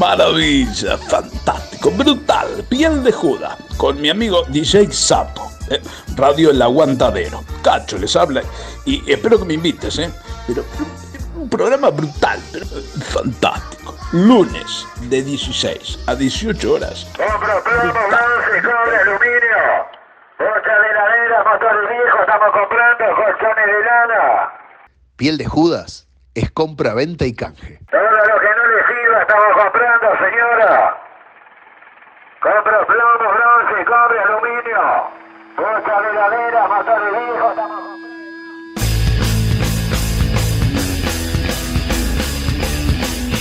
Maravilla, fantástico, brutal, piel de Judas, con mi amigo DJ Sapo, eh, Radio El Aguantadero. Cacho les habla y espero que me invites, ¿eh? Pero, un programa brutal, pero fantástico. Lunes de 16 a 18 horas. Compro plomo, bronce, cobre, aluminio. Bocha de heladera, motor viejo, estamos comprando colchones de lana. Piel de Judas es compra, venta y canje. Todo lo que no le sirva estamos comprando, señora. Compro plomo, bronce, cobre, aluminio. Bocha de heladera, motor viejo, estamos comprando.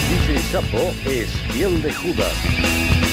DJ Sapo es piel de Judas.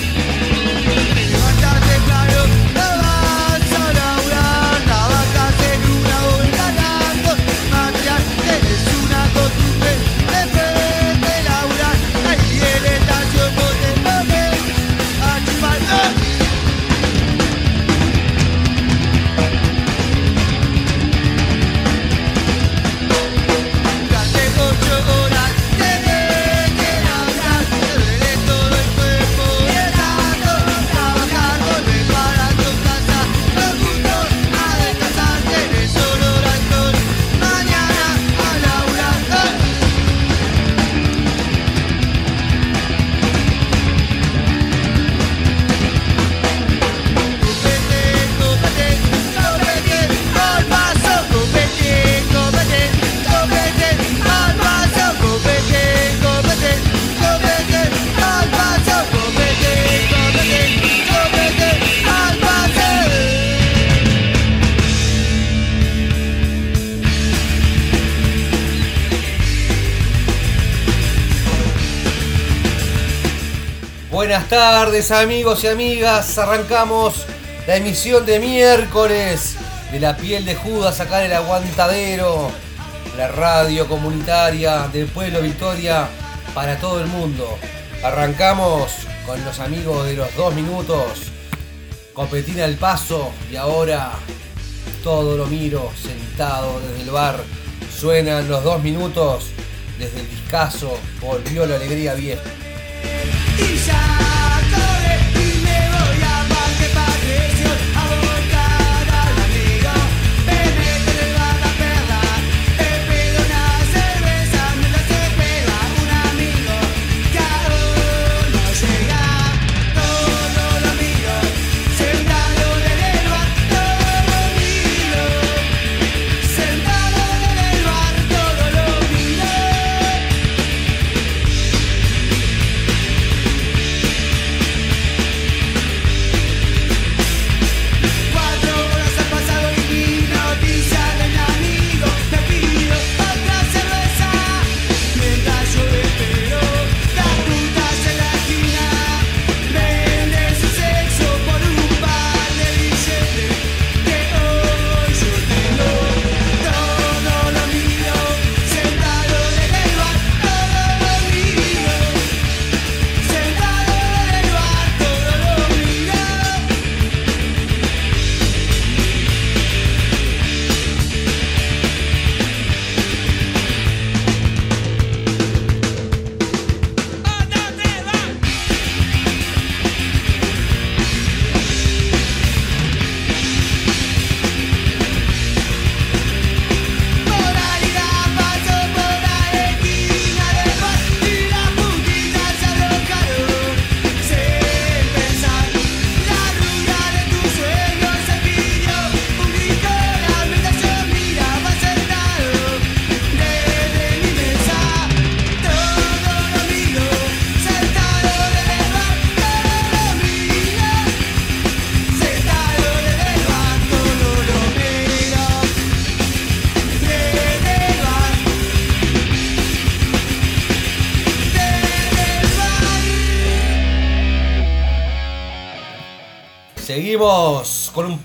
Buenas tardes amigos y amigas, arrancamos la emisión de miércoles de la piel de Judas acá el aguantadero, la radio comunitaria del pueblo Victoria para todo el mundo. Arrancamos con los amigos de los dos minutos, copetina al paso y ahora todo lo miro sentado desde el bar. Suenan los dos minutos desde el discazo, volvió la alegría vieja. Y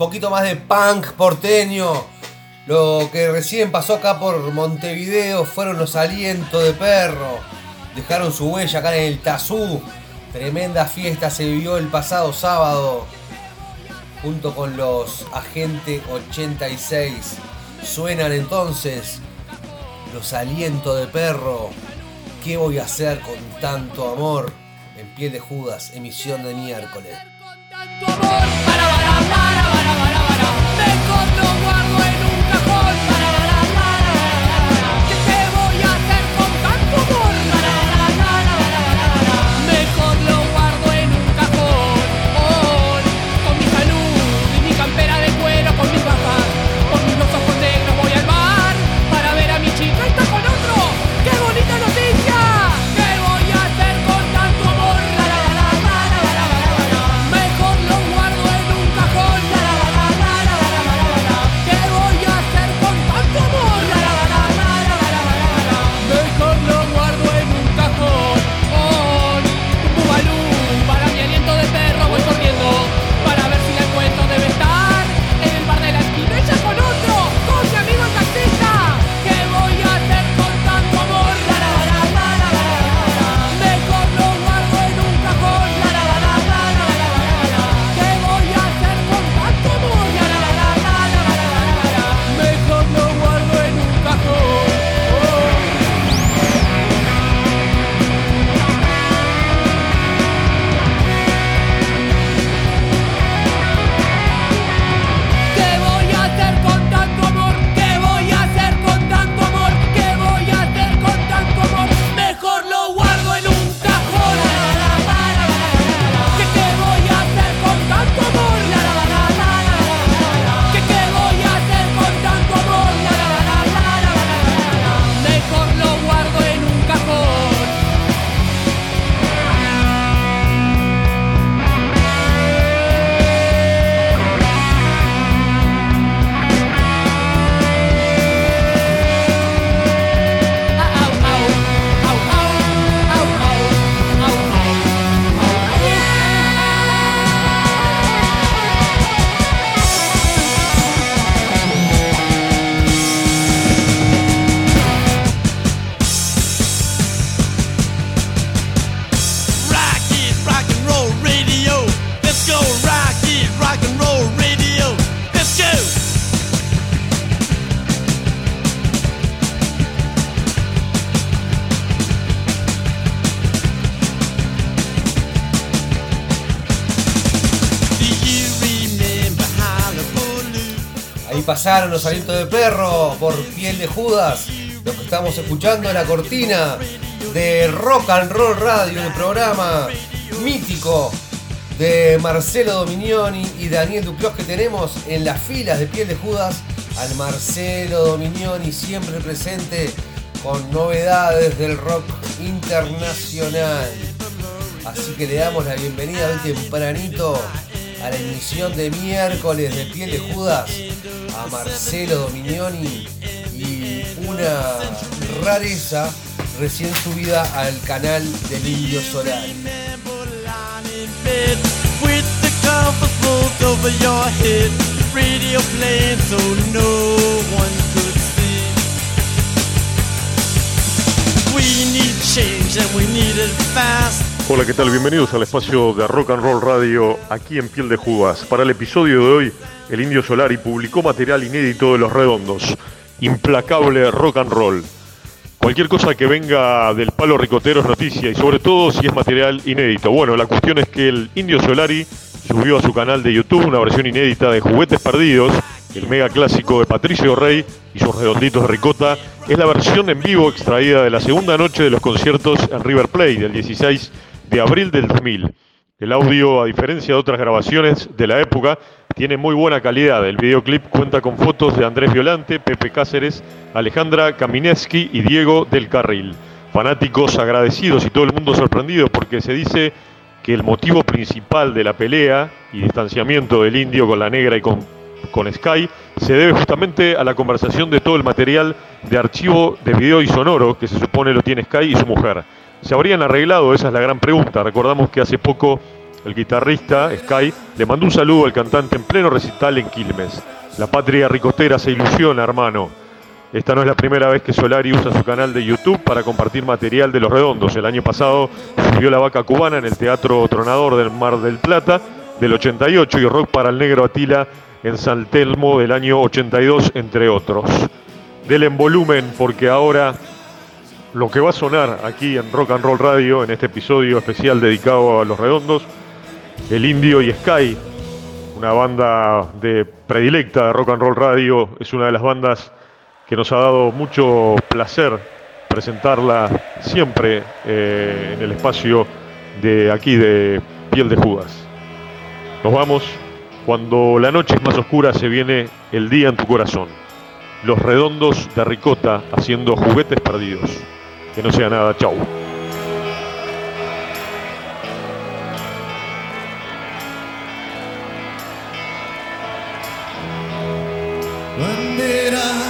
poquito más de punk porteño. Lo que recién pasó acá por Montevideo fueron los alientos de perro. Dejaron su huella acá en el Tazú. Tremenda fiesta se vivió el pasado sábado. Junto con los Agente 86. Suenan entonces los alientos de perro. ¿Qué voy a hacer con tanto amor? en Piel de Judas, emisión de miércoles. Ahí pasaron los alientos de perro por piel de Judas. Lo que estamos escuchando es la cortina de Rock and Roll Radio, el programa mítico de Marcelo Dominioni y Daniel Duclos que tenemos en las filas de piel de Judas al Marcelo Dominioni siempre presente con novedades del rock internacional. Así que le damos la bienvenida hoy tempranito a la emisión de miércoles de Piel de Judas a Marcelo Dominioni y una rareza recién subida al canal del Indio Solar. We need change and we need it fast. Hola, ¿qué tal? Bienvenidos al espacio de Rock and Roll Radio aquí en Piel de Judas. Para el episodio de hoy, el Indio Solari publicó material inédito de Los Redondos. Implacable rock and roll. Cualquier cosa que venga del palo ricotero es noticia y sobre todo si es material inédito. Bueno, la cuestión es que el Indio Solari subió a su canal de YouTube una versión inédita de Juguetes Perdidos, el mega clásico de Patricio Rey y sus redonditos de ricota. Es la versión en vivo extraída de la segunda noche de los conciertos en River Plate del 16 de abril del 2000. El audio, a diferencia de otras grabaciones de la época, tiene muy buena calidad. El videoclip cuenta con fotos de Andrés Violante, Pepe Cáceres, Alejandra Kamineski y Diego del Carril. Fanáticos agradecidos y todo el mundo sorprendido porque se dice que el motivo principal de la pelea y distanciamiento del indio con la negra y con, con Sky se debe justamente a la conversación de todo el material de archivo de video y sonoro que se supone lo tiene Sky y su mujer. ¿Se habrían arreglado? Esa es la gran pregunta. Recordamos que hace poco el guitarrista Sky le mandó un saludo al cantante en pleno recital en Quilmes. La patria ricotera se ilusiona, hermano. Esta no es la primera vez que Solari usa su canal de YouTube para compartir material de Los Redondos. El año pasado subió La Vaca Cubana en el Teatro Tronador del Mar del Plata del 88 y Rock para el Negro Atila en San Telmo del año 82, entre otros. Denle en volumen porque ahora lo que va a sonar aquí en Rock and Roll Radio en este episodio especial dedicado a los redondos, el Indio y Sky, una banda de predilecta de Rock and Roll Radio, es una de las bandas que nos ha dado mucho placer presentarla siempre eh, en el espacio de aquí de Piel de Judas. Nos vamos cuando la noche es más oscura se viene el día en tu corazón. Los redondos de ricota haciendo juguetes perdidos. Que no sea nada, chau. banderas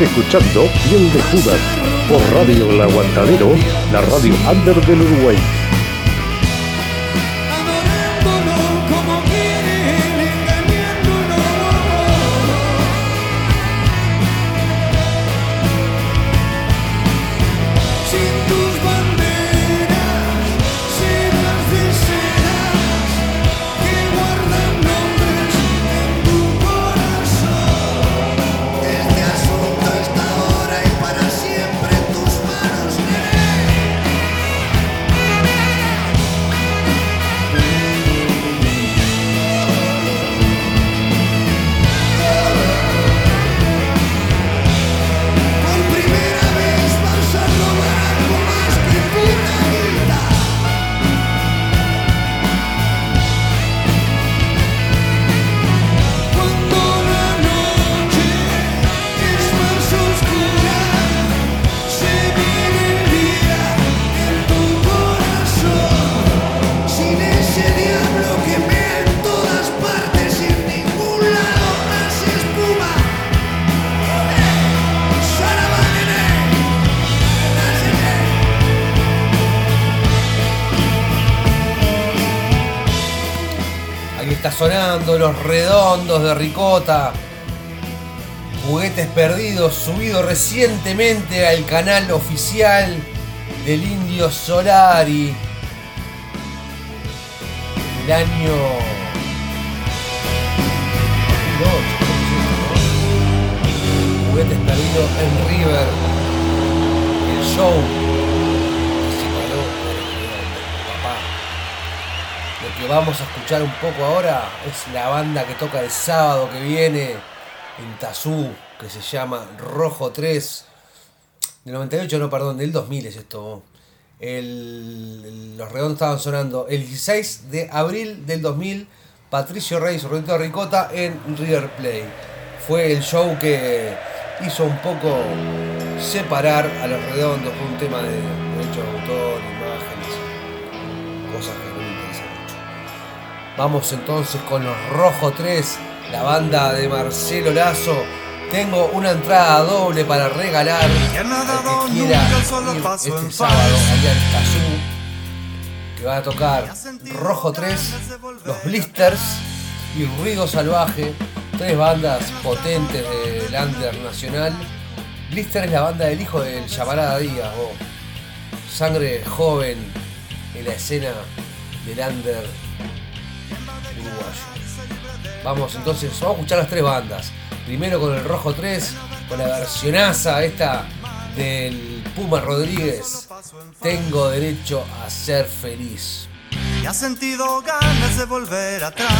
Escuchando Piel de Judas por Radio El Aguantadero, la radio under del Uruguay. Redondos de Ricota. Juguetes perdidos, subido recientemente al canal oficial del Indio Solari. El año. 2008, Juguetes perdidos en River. El show que vamos a escuchar un poco ahora es la banda que toca el sábado que viene en Tazú, que se llama Rojo 3. Del 98, no, perdón, del 2000 es esto. El- los redondos estaban sonando el 16 de abril del 2000. Patricio Reyes, Rodito Ricota en River Play. Fue el show que hizo un poco separar a los redondos. Fue un tema de derechos de autor, imágenes, cosas que Vamos entonces con los Rojo 3, la banda de Marcelo Lazo. Tengo una entrada doble para regalar al que quiera ir este sábado allá en Tazú, que va a tocar Rojo 3, Los Blisters y Ruido Salvaje, tres bandas potentes del under nacional. Blister es la banda del hijo del Llamarada Díaz, sangre joven en la escena del under Vamos entonces, vamos a escuchar las tres bandas. Primero con el Rojo 3, con la versionaza esta del Puma Rodríguez. Tengo derecho a ser feliz. y has sentido ganas de volver atrás.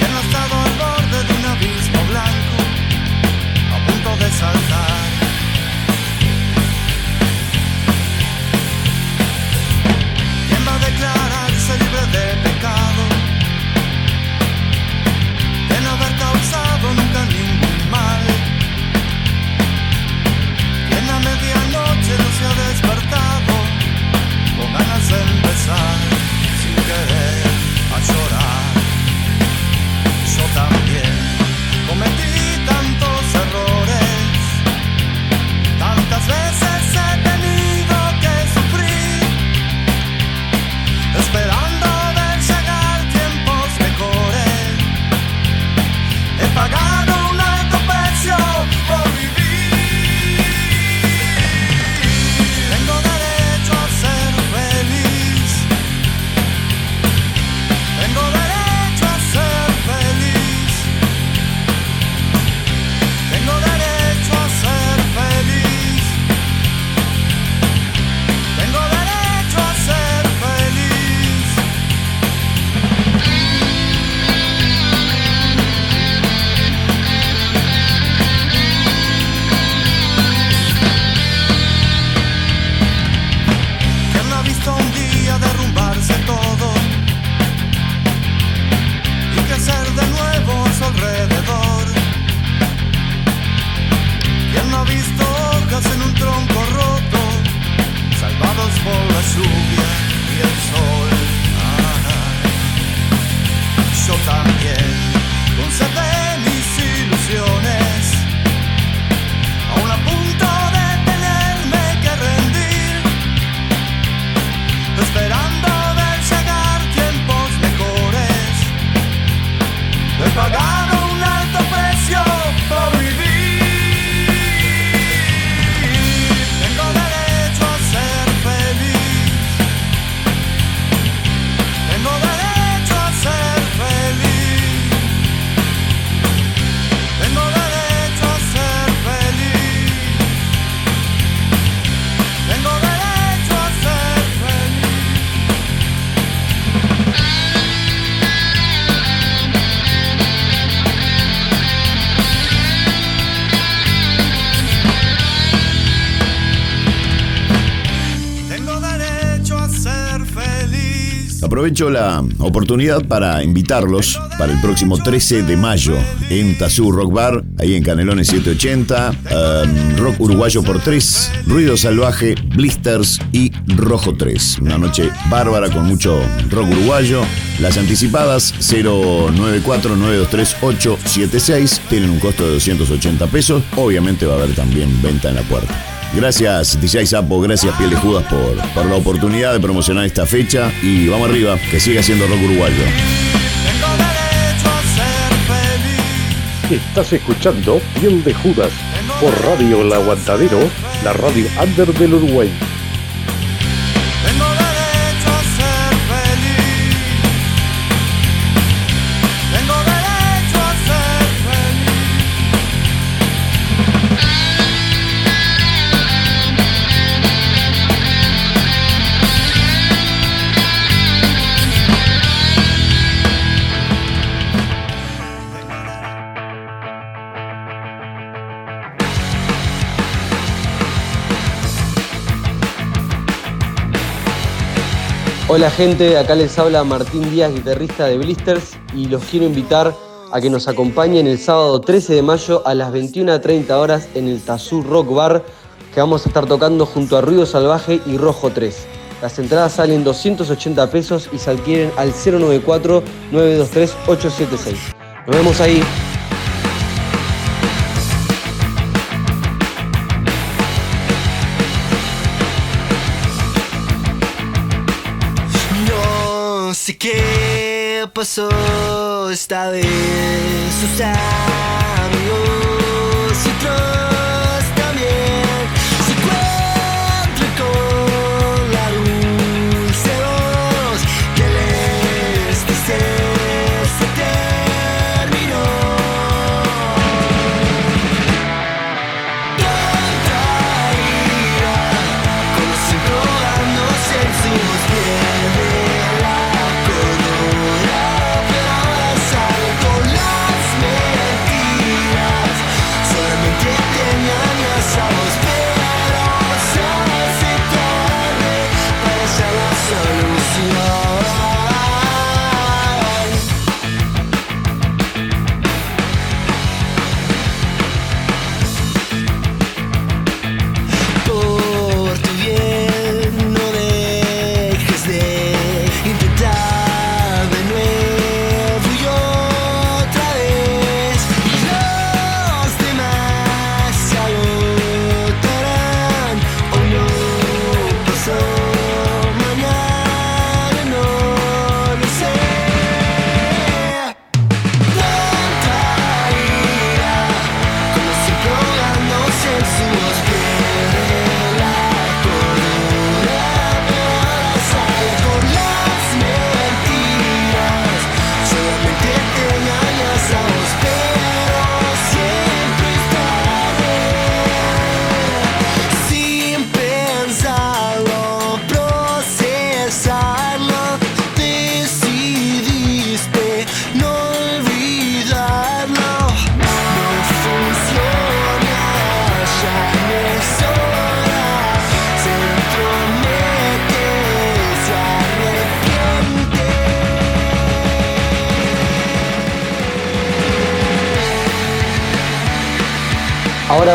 Y han estado al borde de un abismo blanco, a punto de saltar. Aprovecho la oportunidad para invitarlos para el próximo 13 de mayo en Tazú Rock Bar, ahí en Canelones 780, um, rock uruguayo por 3, ruido salvaje, blisters y rojo 3. Una noche bárbara con mucho rock uruguayo. Las anticipadas 094-923-876 tienen un costo de 280 pesos. Obviamente va a haber también venta en la puerta. Gracias DJ Sapo, gracias Piel de Judas por, por la oportunidad de promocionar esta fecha y vamos arriba, que siga siendo rock uruguayo. Estás escuchando Piel de Judas por Radio El Aguantadero, la radio under del Uruguay. Hola gente, acá les habla Martín Díaz, guitarrista de Blisters, y los quiero invitar a que nos acompañen el sábado 13 de mayo a las 21.30 horas en el Tazú Rock Bar, que vamos a estar tocando junto a Ruido Salvaje y Rojo 3. Las entradas salen 280 pesos y se adquieren al 094-923-876. Nos vemos ahí. Sé qué pasó esta vez. Sus amigos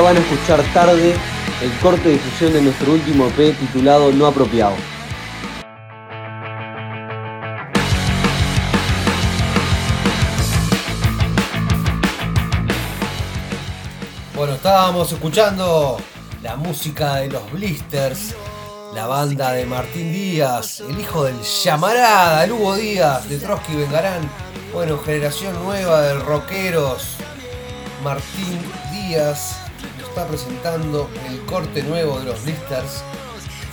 Van a escuchar tarde el corte de difusión de nuestro último EP titulado No Apropiado. Bueno, estábamos escuchando la música de los Blisters, la banda de Martín Díaz, el hijo del llamarada, el Hugo Díaz, de Trotsky Vengarán. Bueno, generación nueva de rockeros. Martín Díaz está presentando el corte nuevo de los Blisters,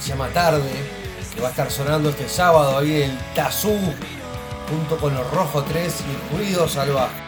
se llama Tarde, que va a estar sonando este sábado ahí el Tazú, junto con los Rojo 3 y Ruido Salvaje.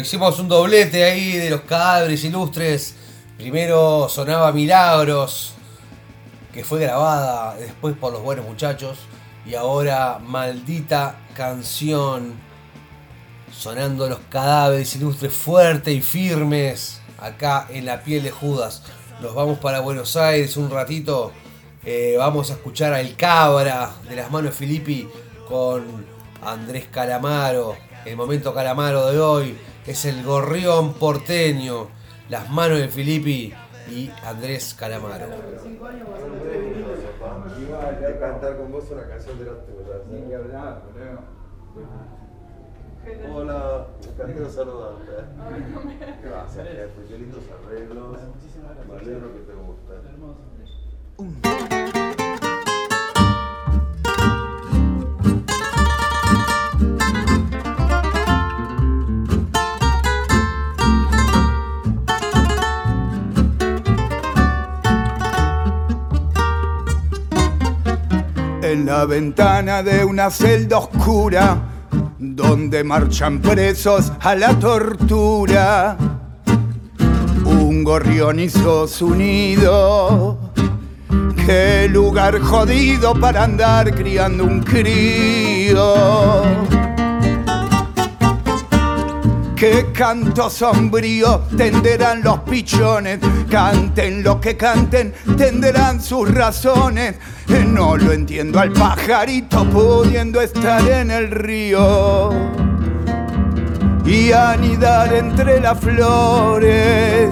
Hicimos un doblete ahí de los cadáveres ilustres. Primero sonaba Milagros, que fue grabada después por los buenos muchachos. Y ahora Maldita Canción, sonando los cadáveres ilustres fuertes y firmes acá en la piel de Judas. Nos vamos para Buenos Aires un ratito. Eh, vamos a escuchar al Cabra de las manos de Filippi con Andrés Calamaro. El momento Calamaro de hoy es el gorrión porteño. Las manos de Filippi y Andrés Calamaro. cantar con vos una canción de los Hola, encantado de saludarte. Gracias, jefe. Qué lindos arreglos. Me alegro que te gusten. En la ventana de una celda oscura, donde marchan presos a la tortura, un gorrión hizo su nido. Qué lugar jodido para andar criando un crío. Qué canto sombrío tenderán los pichones, canten lo que canten, tenderán sus razones. No lo entiendo al pajarito pudiendo estar en el río y anidar entre las flores.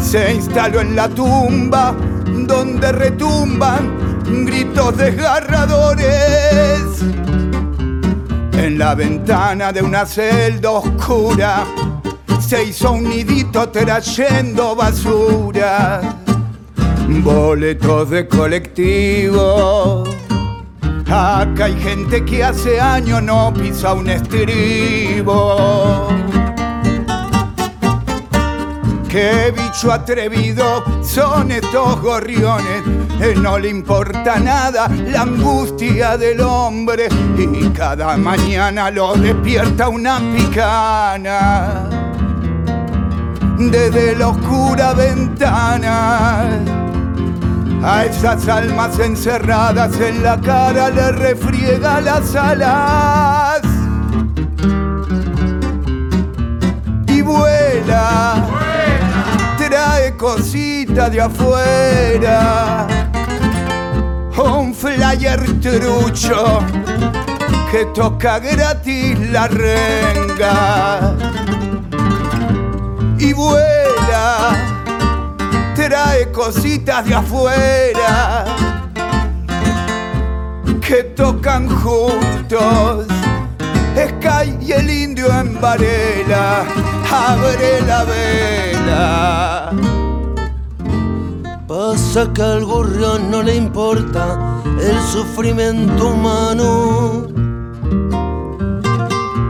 Se instaló en la tumba donde retumban gritos desgarradores en la ventana de una celda oscura se hizo un nidito trayendo basura, boletos de colectivo. Acá hay gente que hace años no pisa un estribo. Qué bicho atrevido son estos gorriones. No le importa nada la angustia del hombre y cada mañana lo despierta una picana. Desde la oscura ventana a esas almas encerradas en la cara le refriega las alas y vuela trae cosita de afuera. Un flyer trucho que toca gratis la renga. Y vuela, trae cositas de afuera que tocan juntos. Sky y el indio en Varela, abre la vela. Pasa que al gorrión no le importa el sufrimiento humano.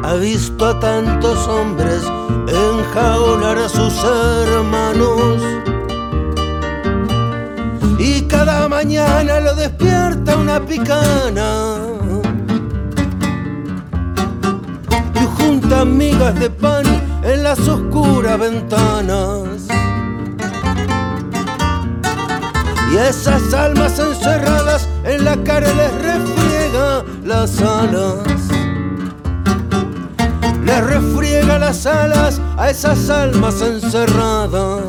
Ha visto a tantos hombres enjaular a sus hermanos. Y cada mañana lo despierta una picana. Y junta migas de pan en las oscuras ventanas. Y esas almas encerradas en la cara les refriega las alas. Les refriega las alas a esas almas encerradas.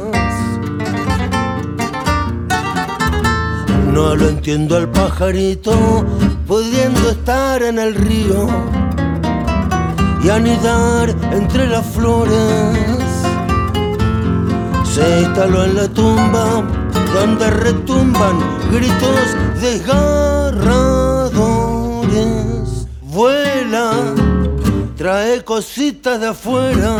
No lo entiendo al pajarito pudiendo estar en el río y anidar entre las flores. Se instaló en la tumba donde retumban gritos desgarradores. Vuela, trae cositas de afuera.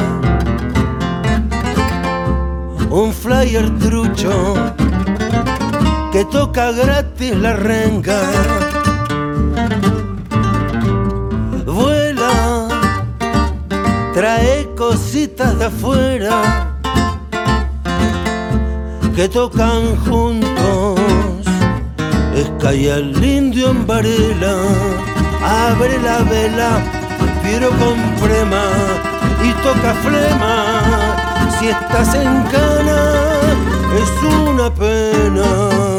Un flyer trucho que toca gratis la renga. Vuela, trae cositas de afuera que tocan juntos. Sky el indio en Varela, abre la vela, pero con prema y toca flema. Si estás en cana, es una pena.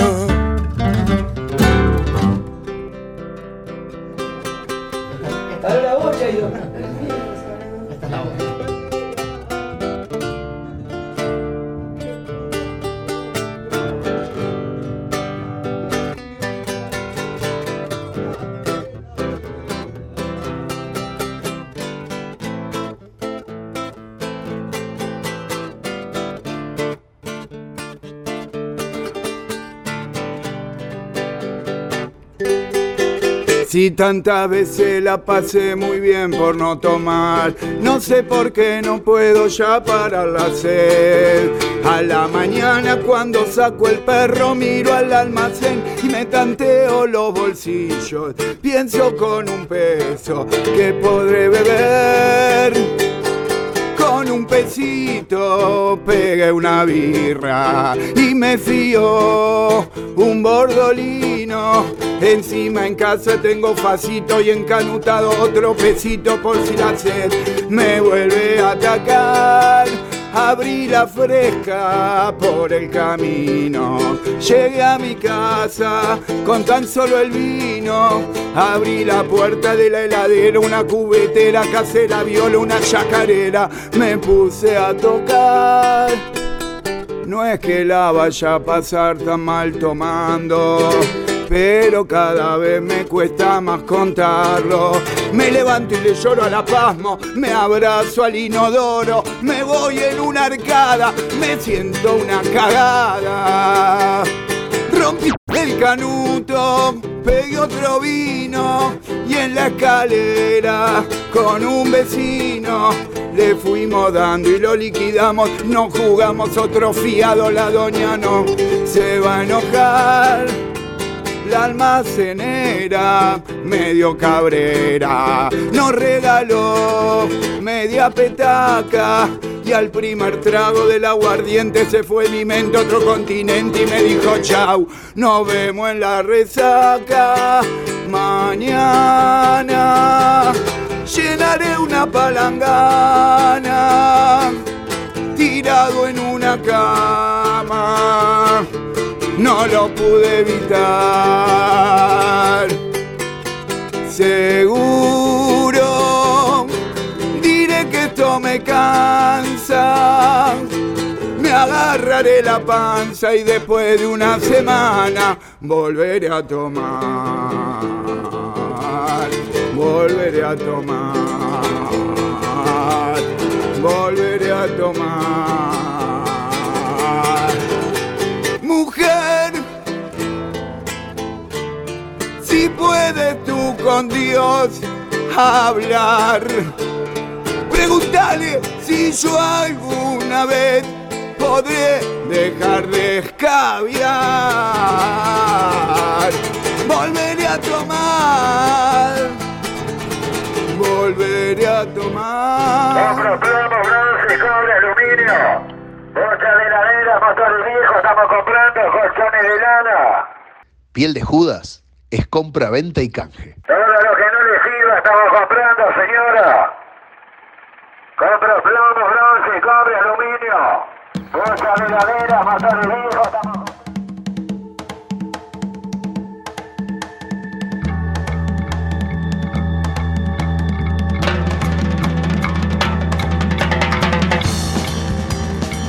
Si tantas veces la pasé muy bien por no tomar, no sé por qué no puedo ya parar la sed. A la mañana cuando saco el perro miro al almacén y me tanteo los bolsillos. Pienso con un peso que podré beber. Un pesito pegué una birra y me fío un bordolino. Encima en casa tengo facito y encanutado otro pesito por si la sed me vuelve a atacar. Abrí la fresca por el camino. Llegué a mi casa con tan solo el vino. Abrí la puerta de la heladera, una cubetera casera, viola, una chacarera. Me puse a tocar. No es que la vaya a pasar tan mal tomando, pero cada vez me cuesta más contarlo. Me levanto y le lloro a la pasmo, me abrazo al inodoro, me voy en una arcada, me siento una cagada. Rompí el canuto, pegué otro vino y en la escalera con un vecino le fuimos dando y lo liquidamos. No jugamos otro fiado, la doña no se va a enojar. Almacenera, medio cabrera, nos regaló media petaca. Y al primer trago del aguardiente se fue mi mente a otro continente y me dijo chau, nos vemos en la resaca. Mañana llenaré una palangana tirado en una cama. No lo pude evitar. Seguro diré que esto me cansa. Me agarraré la panza y después de una semana volveré a tomar. Volveré a tomar. Volveré a tomar. Mujer, puedes tú con Dios hablar, pregúntale si yo alguna vez podré dejar de escabiar. Volveré a tomar, volveré a tomar. Compro plomo, bronce, cobre, aluminio. Bocha de heladera, motor viejo, estamos comprando colchones de lana. Piel de Judas es compra, venta y canje. Todo lo que no le sirva estamos comprando, señora. Compro plomo, bronce, cobre, aluminio. Bocha de heladera, motor viejo, estamos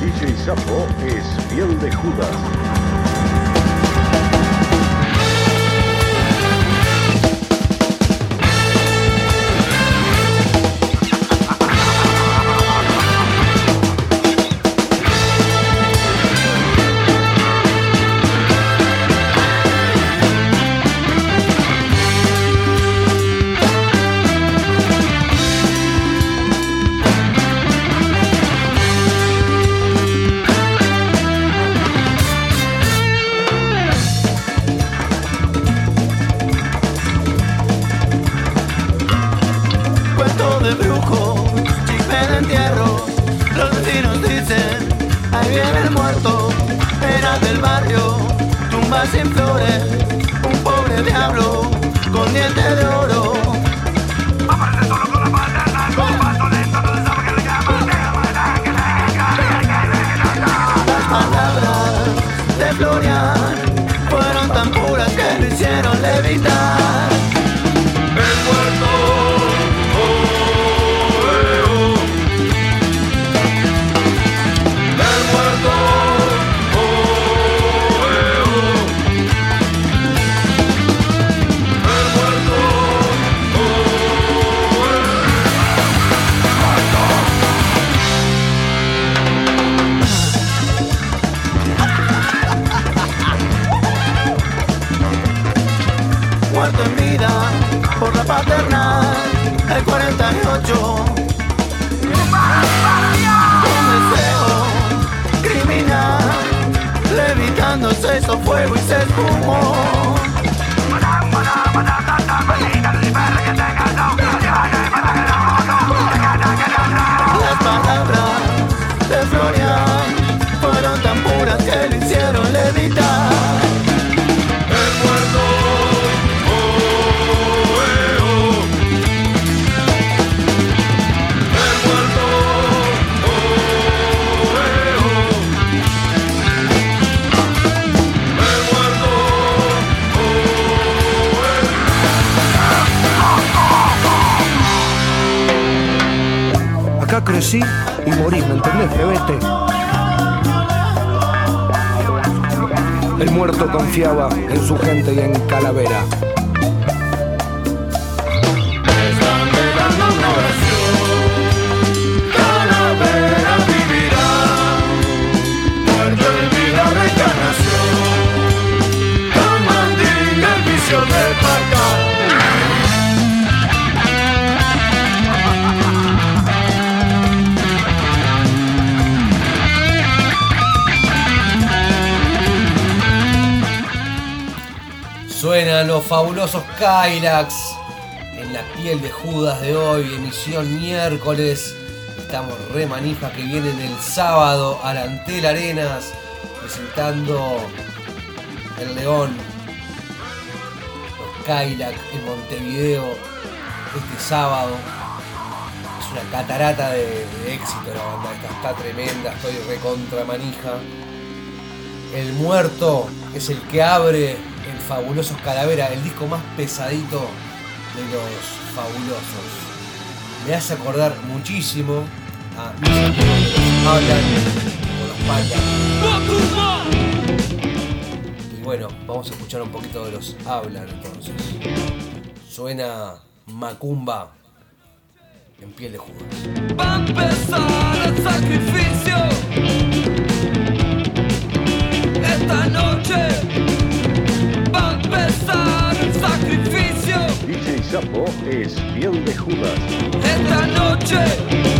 DJ Sapo es piel de Judas. viene el muerto, era del barrio, tumba sin flores, un pobre diablo, con dientes de oro. Las palabras de Florian fueron tan puras que lo hicieron levitar. Qué le paternal, el 48. Un deseo criminal, levitando se hizo fuego y se esfumó. Crecí y morí, ¿me entendés, Febete? El muerto confiaba en su gente y en. Calavera fabulosos Kylax en la piel de Judas de hoy, emisión miércoles. Estamos re manija que vienen el sábado a Antel Arenas presentando el León, los en Montevideo este sábado. Es una catarata de, éxito la banda, esta está tremenda, estoy recontra manija. El muerto es el que abre Fabulosos Calavera, el disco más pesadito de los fabulosos. Me hace acordar muchísimo a hablan o los. Y bueno, vamos a escuchar un poquito de los hablan entonces. Suena Macumba en piel de jugo. Va a empezar el sacrificio. Esta noche Es piel de Judas. Esta noche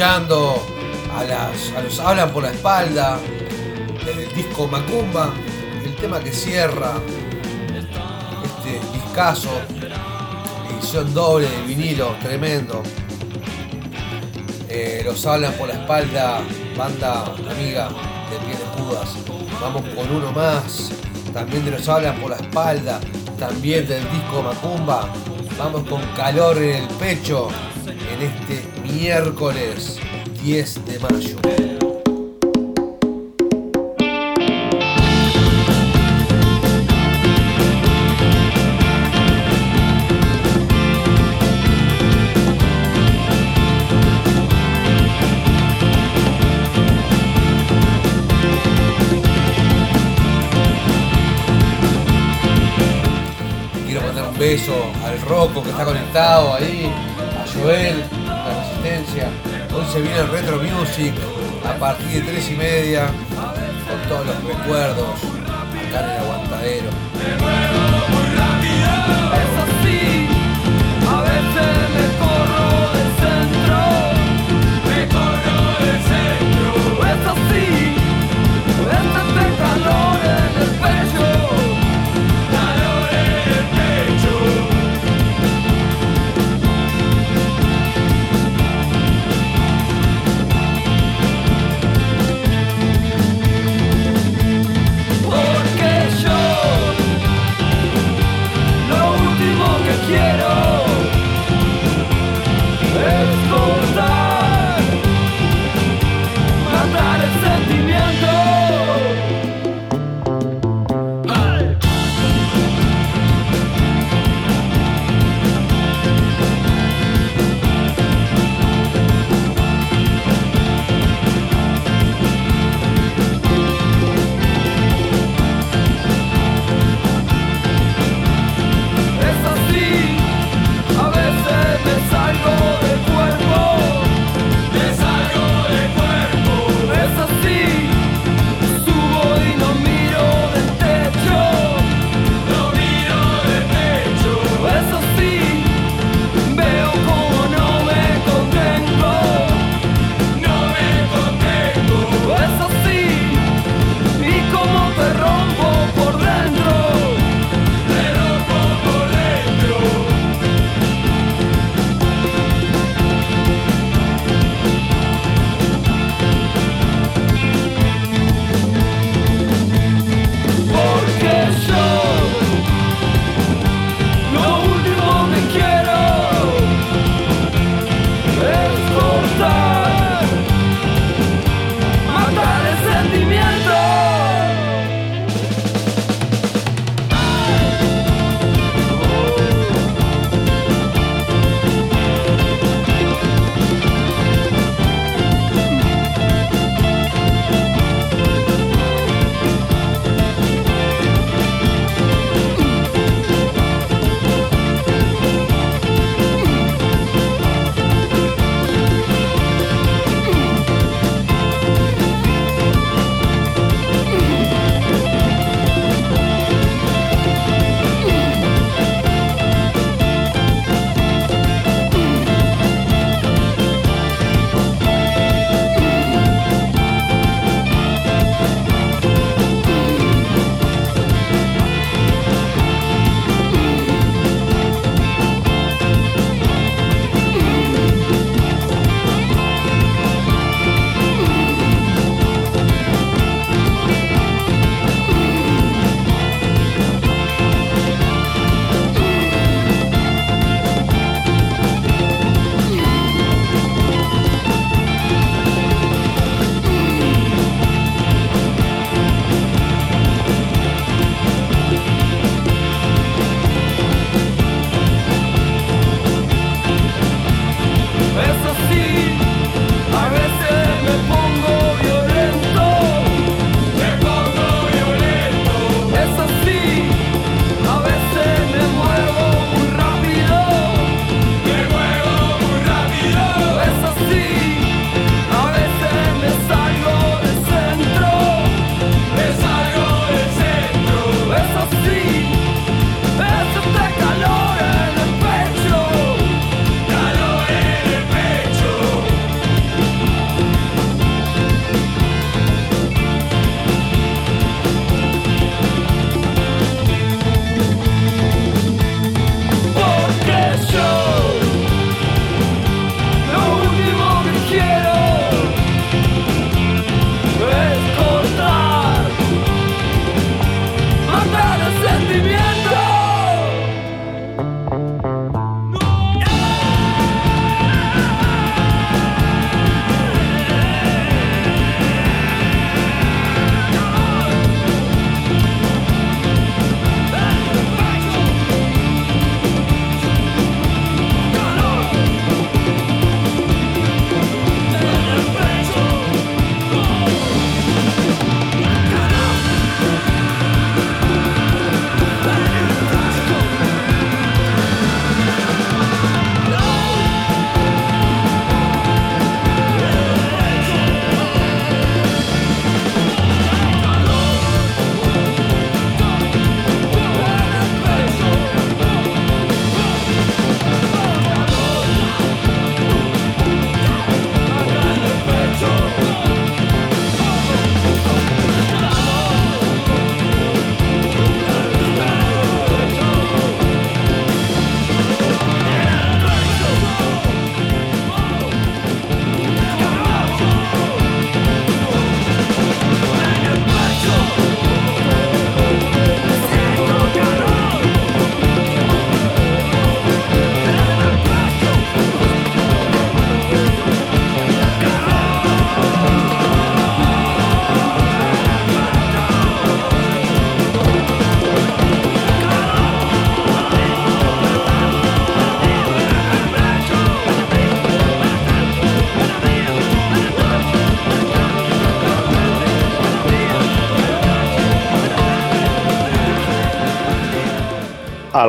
escuchando a, las, a los Hablan por la espalda, del disco Macumba, el tema que cierra este discazo, edición doble de vinilo, tremendo. Eh, los Hablan por la espalda, banda amiga de Piel Judas. Vamos con uno más, también de los Hablan por la espalda, también del disco Macumba. Vamos con calor en el pecho en este miércoles 10 de mayo. Quiero mandar un beso al Rocco que está conectado ahí, a Joel, se viene el Retro Music a partir de 3 y media con todos los recuerdos acá en el aguantadero. Me corro del centro. Es así, este calor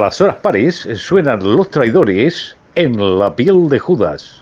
las horas pares suenan los traidores en la piel de Judas.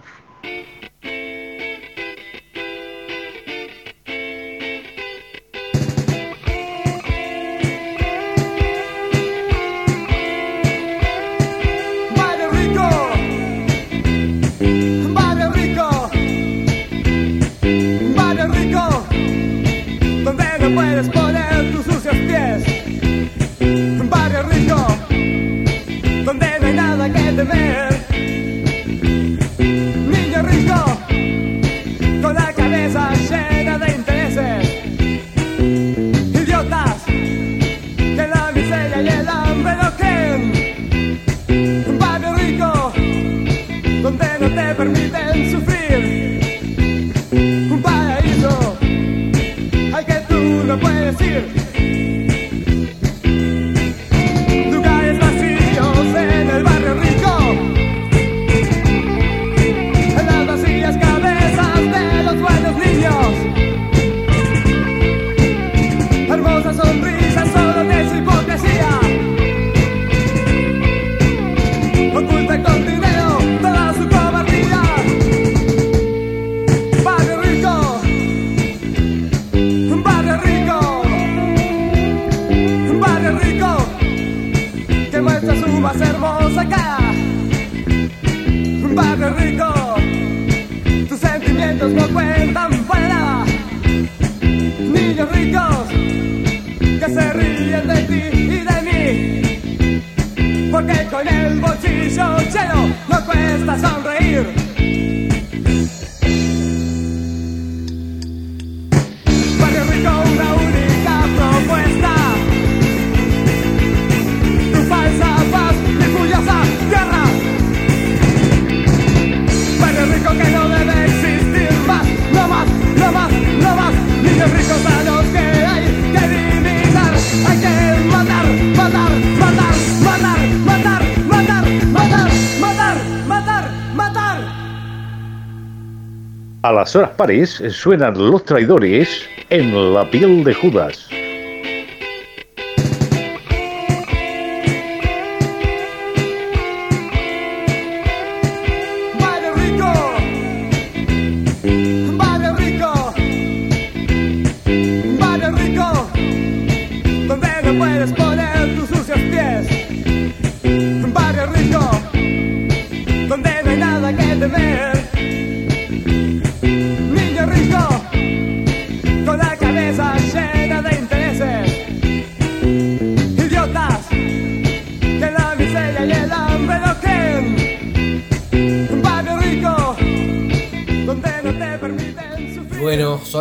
Las horas pares suenan los traidores en la piel de Judas.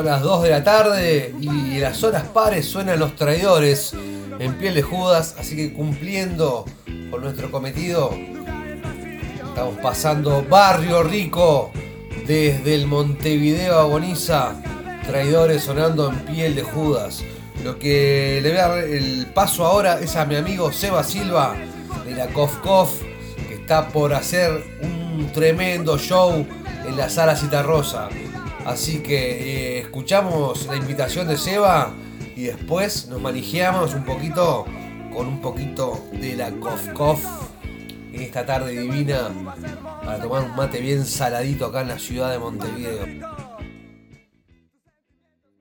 Las 2 de la tarde y las horas pares suenan los traidores en piel de Judas, así que cumpliendo con nuestro cometido, estamos pasando Barrio Rico desde el Montevideo Agoniza, traidores sonando en piel de Judas. Lo que le voy a dar el paso ahora es a mi amigo Seba Silva de la Cof, que está por hacer un tremendo show en la sala Citarrosa. Así que eh, escuchamos la invitación de Seba y después nos manejamos un poquito con un poquito de la Cof Cof en esta tarde divina para tomar un mate bien saladito acá en la ciudad de Montevideo.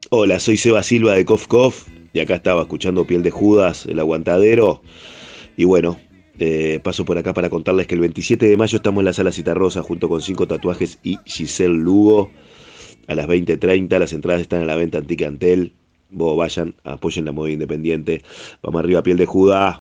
Hola, soy Seba Silva de Cof Cof y acá estaba escuchando Piel de Judas, el aguantadero. Y bueno, eh, paso por acá para contarles que el 27 de mayo estamos en la sala Citarrosa junto con cinco tatuajes y Giselle Lugo. A las 20.30 las entradas están a la venta en Ticantel. Vayan, apoyen la moda independiente. Vamos arriba, Piel de Judas.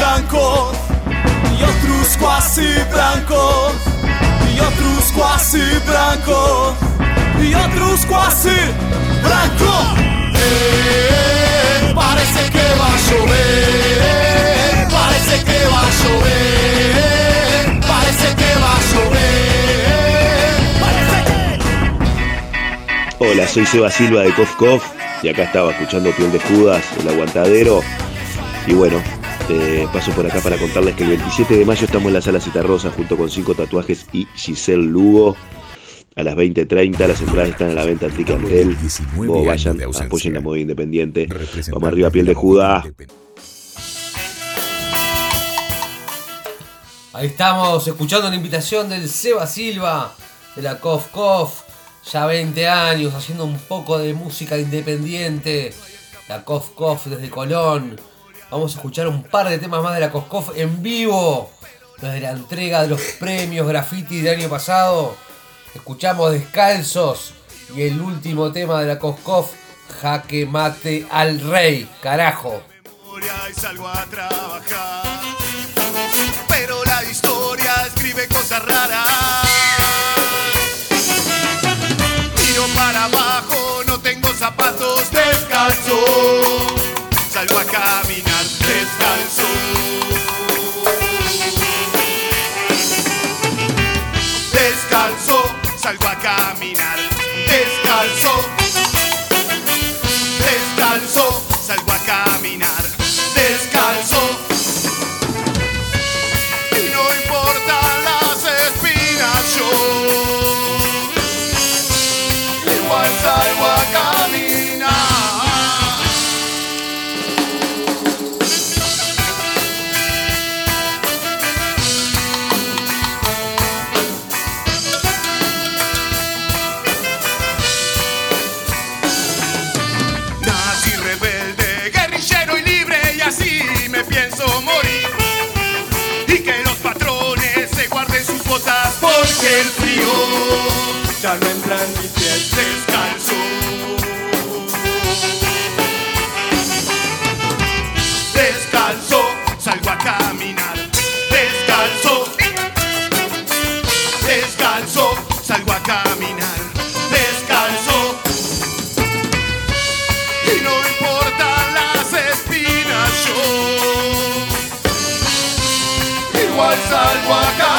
Brancos E outros quase brancos E outros quase brancos E outros quase brancos Eh, Parece que va a chover Parece que va a chover Parece que va a Parece que Hola, soy Seba Silva de Kof Kof y acá estaba escuchando Piel de Judas, el aguantadero. Y bueno, paso por acá para contarles que el 27 de mayo estamos en la sala Citarrosa junto con cinco tatuajes y Giselle Lugo. A las 20.30 las entradas están a la venta en Ticantel. Vos vayan, apoyen la movida independiente. Vamos arriba, Piel de Judas. Ahí estamos escuchando la invitación del Seba Silva de la Kof Kof. Ya 20 años haciendo un poco de música independiente. La Kof Kof desde Colón. Vamos a escuchar un par de temas más de la Kof en vivo. Desde la entrega de los premios graffiti del año pasado. Escuchamos Descalzos. Y el último tema de la Kof. Jaque mate al rey. Carajo. y salgo a trabajar. Pero la historia escribe cosas raras. Miro para abajo, no tengo zapatos descalzo. Salgo a caminar descalzo. Ya no entra en mi piel descalzo. Descalzo, salgo a caminar. Descalzo, descalzo, salgo a caminar. Descalzo. Y no importan las espinas, yo igual salgo a caminar.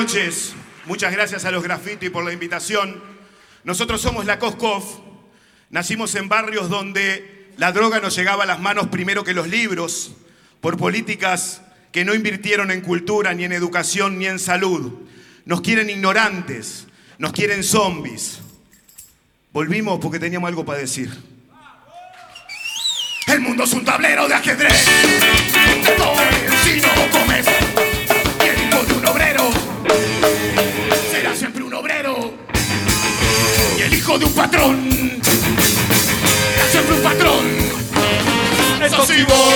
Noches, muchas gracias a los graffiti por la invitación. Nosotros somos la Koskov, nacimos en barrios donde la droga nos llegaba a las manos primero que los libros, por políticas que no invirtieron en cultura, ni en educación, ni en salud. Nos quieren ignorantes, nos quieren zombies. Volvimos porque teníamos algo para decir. El mundo es un tablero de ajedrez. Si no comes. Será siempre un obrero. Y el hijo de un patrón será siempre un patrón. Eso sí vos,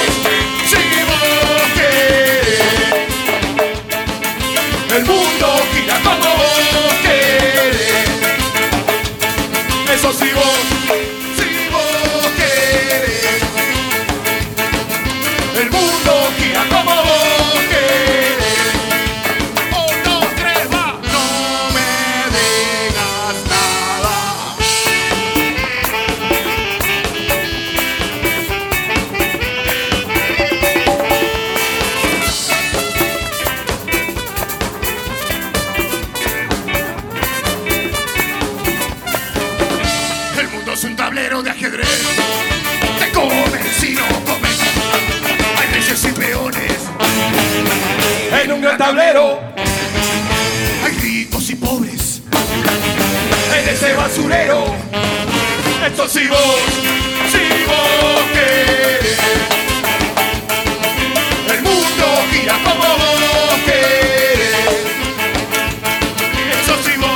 basurero. Esto sí vos, sí vos querés. El mundo gira como vos querés. Eso sí vos,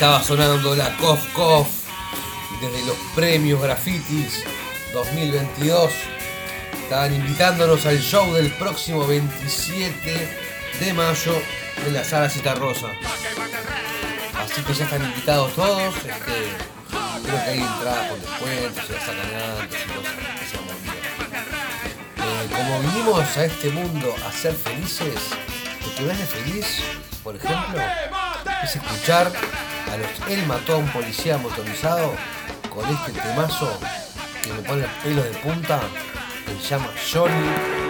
estaba sonando la Cof Cof desde los premios Grafitis 2022. Estaban invitándonos al show del próximo 27 de mayo en la sala Citarrosa. Así que ya están invitados todos. Este, creo que hay entradas con descuentos, se sacan antes y cosas. Eh, como vinimos a este mundo a ser felices, lo que me hace feliz, por ejemplo, es escuchar a los Él mató a un policía motorizado con este temazo que me pone los pelos de punta, que se llama Johnny.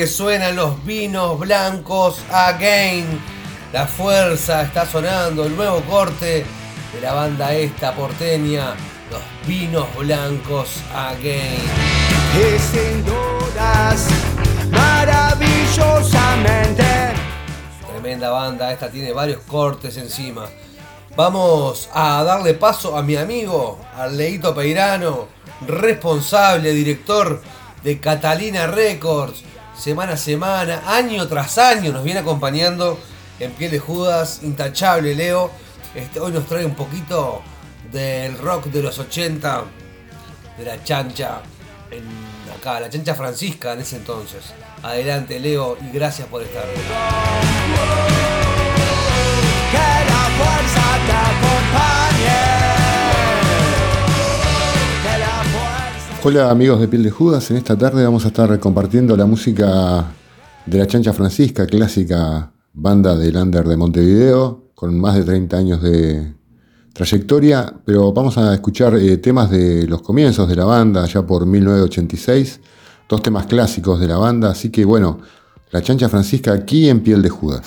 Que suenan los vinos blancos again. La fuerza está sonando, el nuevo corte de la banda esta porteña, los vinos blancos again. Y sin dudas, maravillosamente. Tremenda banda, esta tiene varios cortes encima. Vamos a darle paso a mi amigo, Arleito Peirano, responsable, director de Catalina Records, semana a semana, año tras año, nos viene acompañando en Piel de Judas, intachable Leo. Este, hoy nos trae un poquito del rock de los 80, de la chancha, en, acá, la chancha francisca en ese entonces. Adelante Leo y gracias por estar. Que la fuerza te. Hola amigos de Piel de Judas, en esta tarde vamos a estar compartiendo la música de la Chancha Francisca, clásica banda del Under de Montevideo, con más de 30 años de trayectoria, pero vamos a escuchar eh, temas de los comienzos de la banda, ya por 1986, dos temas clásicos de la banda, así que bueno, la Chancha Francisca aquí en Piel de Judas.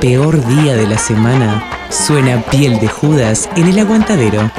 Peor día de la semana, suena piel de Judas en el aguantadero.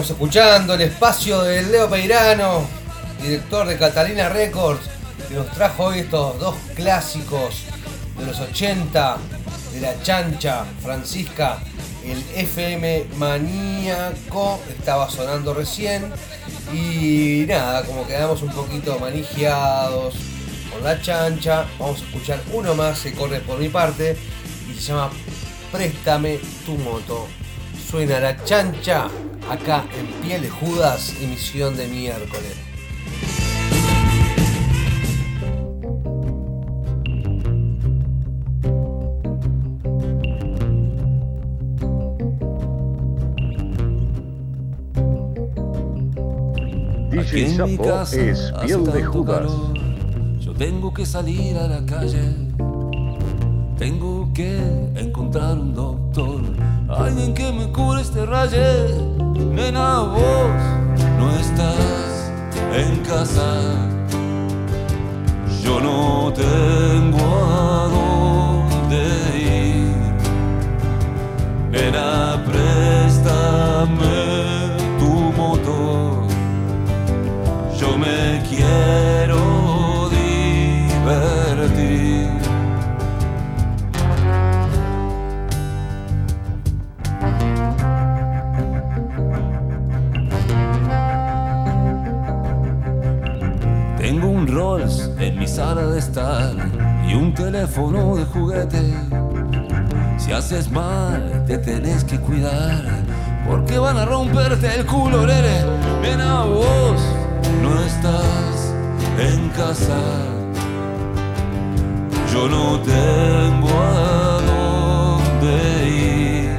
Estamos escuchando el espacio de Leo Peirano, director de Catalina Records, que nos trajo hoy estos dos clásicos de los 80 de la chancha Francisca. El FM Maníaco estaba sonando recién. Y nada, como quedamos un poquito manijeados con la chancha, vamos a escuchar uno más que corre por mi parte y se llama Préstame tu moto. Suena la chancha acá en Piel de Judas, emisión de miércoles. DJ en mi casa es hace piel de Judas. calor, Yo tengo que salir a la calle. Tengo que encontrar un doctor. Alguien que me cure este raye. Nena, vos no estás en casa. Yo no tengo a dónde ir. Nena, préstame tu moto. Yo me quiero en mi sala de estar y un teléfono de juguete. Si haces mal, te tenés que cuidar, porque van a romperte el culo, nene. Ven a vos, no estás en casa. Yo no tengo a dónde ir.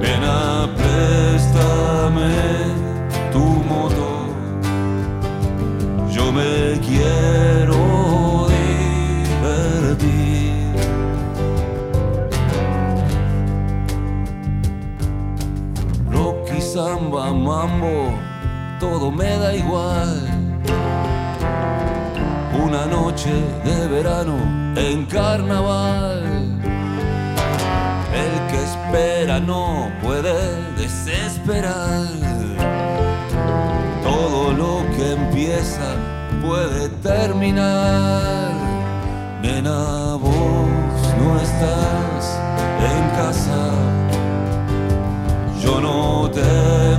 Ven a préstame tu quiero divertir. Rocky, samba, mambo, todo me da igual. Una noche de verano en carnaval. El que espera no puede desesperar. Todo lo que empieza puede terminar. Nena, vos no estás en casa. Yo no tengo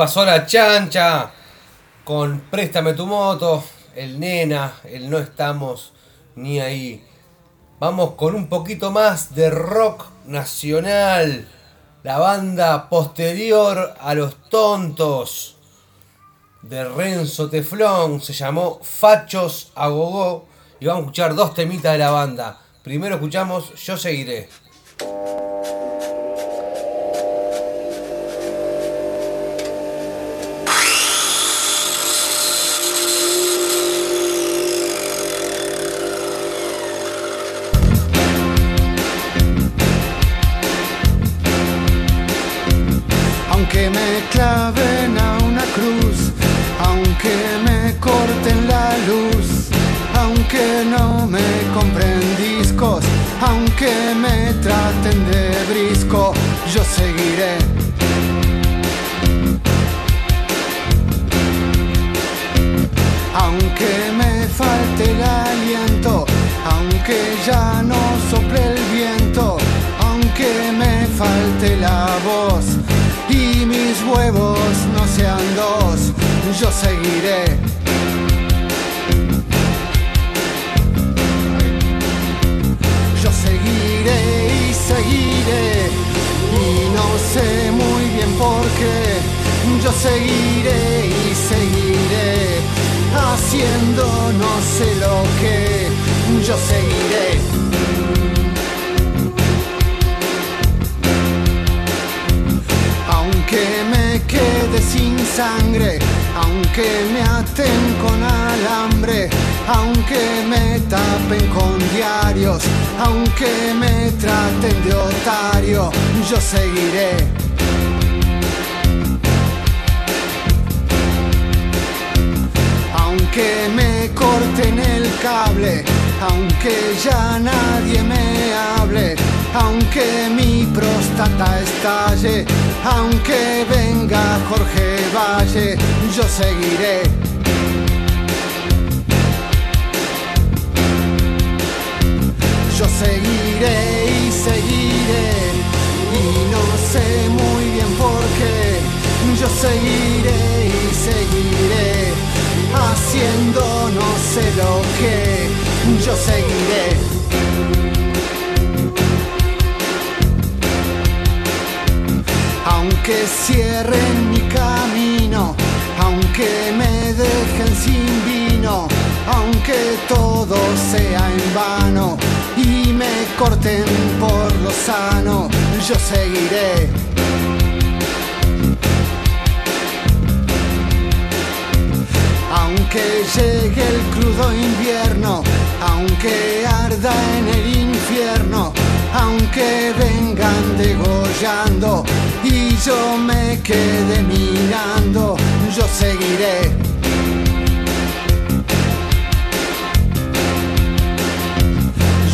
pasó la chancha con Préstame tu moto, el nena, el no estamos ni ahí. Vamos con un poquito más de rock nacional. La banda posterior a los tontos de Renzo Teflón se llamó Fachos a Gogó y vamos a escuchar dos temitas de la banda. Primero escuchamos Yo seguiré. Claven a una cruz, aunque me corten la luz, aunque no me compren discos, aunque me traten de brisco, yo seguiré. Aunque me falte el aliento, aunque ya no sople el viento, aunque me falte la voz huevos no sean dos, yo seguiré. Yo seguiré y seguiré y no sé muy bien por qué. Yo seguiré y seguiré haciendo no sé lo que. Yo seguiré. Aunque me aten con alambre, aunque me tapen con diarios, aunque me traten de otario, yo seguiré. Aunque me corten el cable, aunque ya nadie me hable, aunque mi próstata estalle, aunque venga Jorge Valle, yo seguiré. Yo seguiré y seguiré y no sé muy bien por qué. Yo seguiré y seguiré haciendo no sé lo que. Yo seguiré. Aunque cierren mi camino, aunque me dejen sin vino, aunque todo sea en vano y me corten por lo sano, yo seguiré. Aunque llegue el crudo invierno, aunque arda en el infierno, aunque vengan degollando y yo me quede mirando, yo seguiré.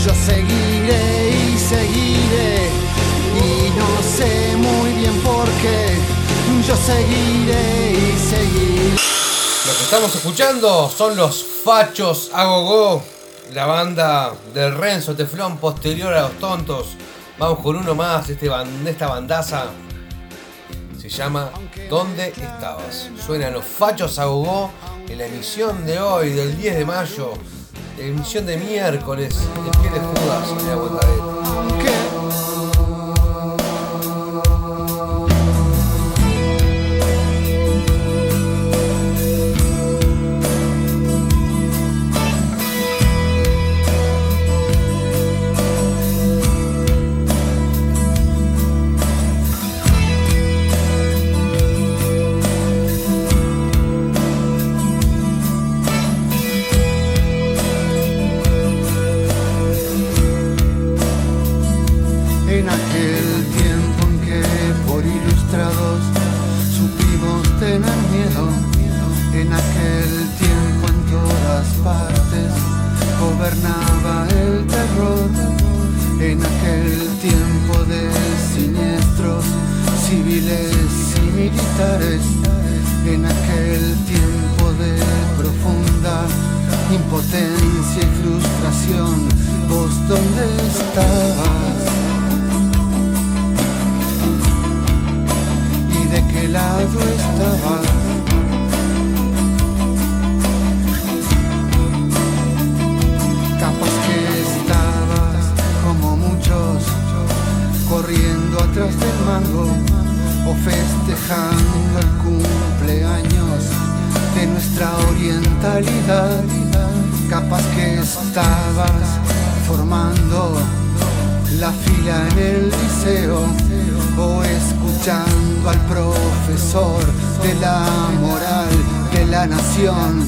Yo seguiré y seguiré y no sé muy bien por qué. Yo seguiré y seguiré. Lo que estamos escuchando son los Fachos a Gogó, la banda de Renzo Teflón posterior a los tontos. Vamos con uno más de, este de esta bandaza. Se llama ¿Dónde estabas? Suenan los fachos a Gogó en la emisión de hoy, del 10 de mayo, la emisión de miércoles de en el Aguantadero. En formando la fila en el liceo o escuchando al profesor de la moral de la nación.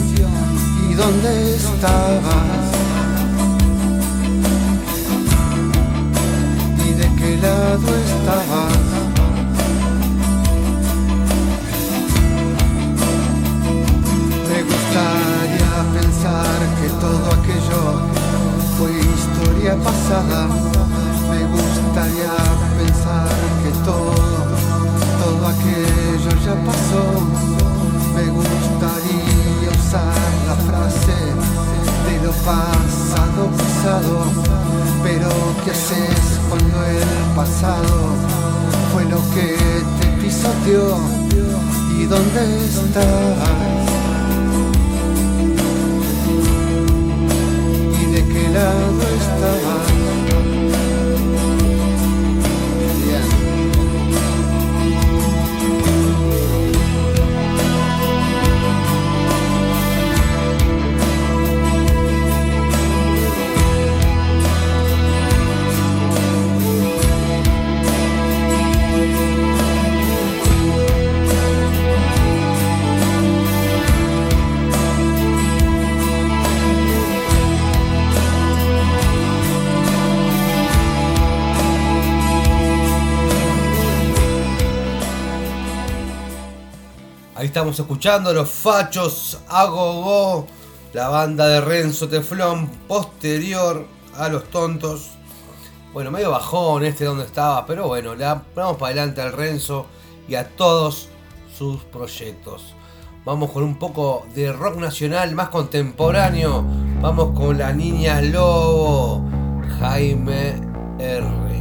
¿Y dónde estabas? ¿Y de qué lado estabas? Me gustaría pensar que todo aquello fue historia pasada. Me gustaría pensar que todo, todo aquello ya pasó. Me gustaría usar la frase de lo pasado pasado. Pero ¿qué haces cuando el pasado fue lo que te pisoteó? ¿Y dónde estás? De qué estamos escuchando los fachos a Gogó, la banda de Renzo Teflón posterior a los tontos. Bueno, medio bajón este donde estaba, pero bueno, le vamos para adelante al Renzo y a todos sus proyectos. Vamos con un poco de rock nacional más contemporáneo. Vamos con la niña Lobo, Jaime R.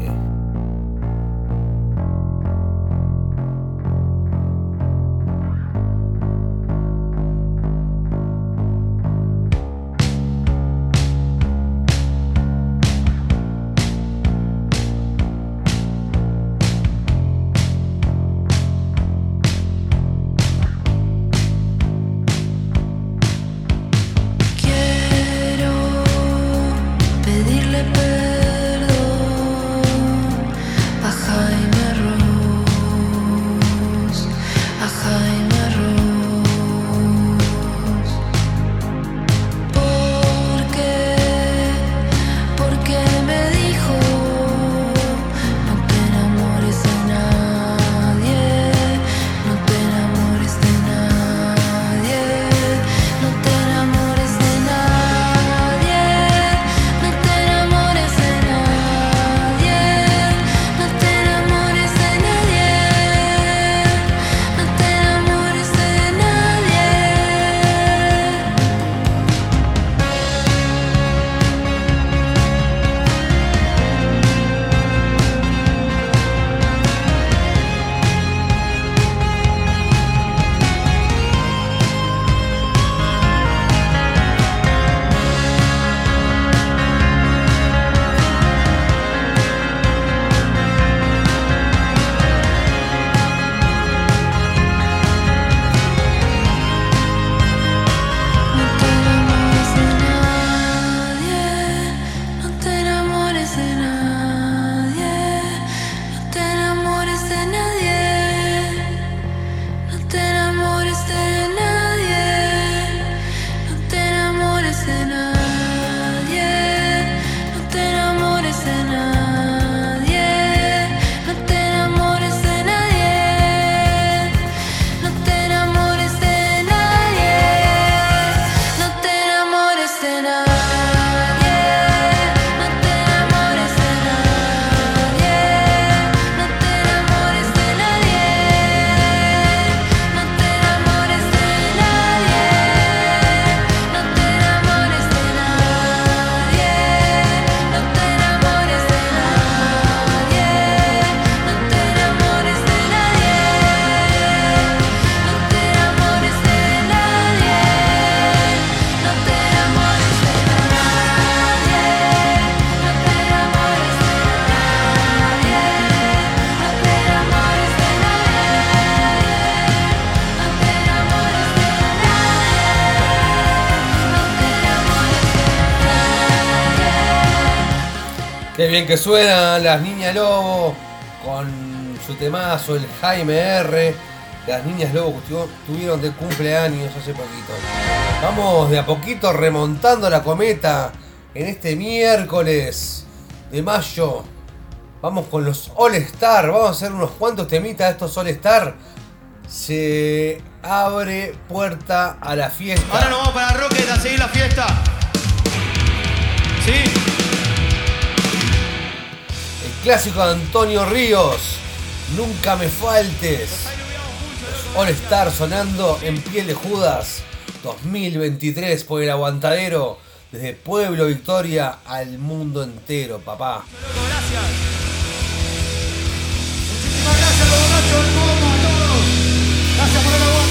que suenan las Niñas Lobo con su temazo, el Jaime R. Las Niñas Lobo que tuvieron de cumpleaños hace poquito. Vamos de a poquito remontando la cometa en este miércoles de mayo. Vamos con los All Star. Vamos a hacer unos cuantos temitas de estos All Star. Se abre puerta a la fiesta. Ahora nos vamos para Rocket a seguir la fiesta. Sí. Clásico de Antonio Ríos. Nunca me faltes. All Star sonando en piel de Judas. 2023 por el aguantadero. Desde Pueblo Victoria al mundo entero, papá. Gracias, a todos. Gracias por el aguante.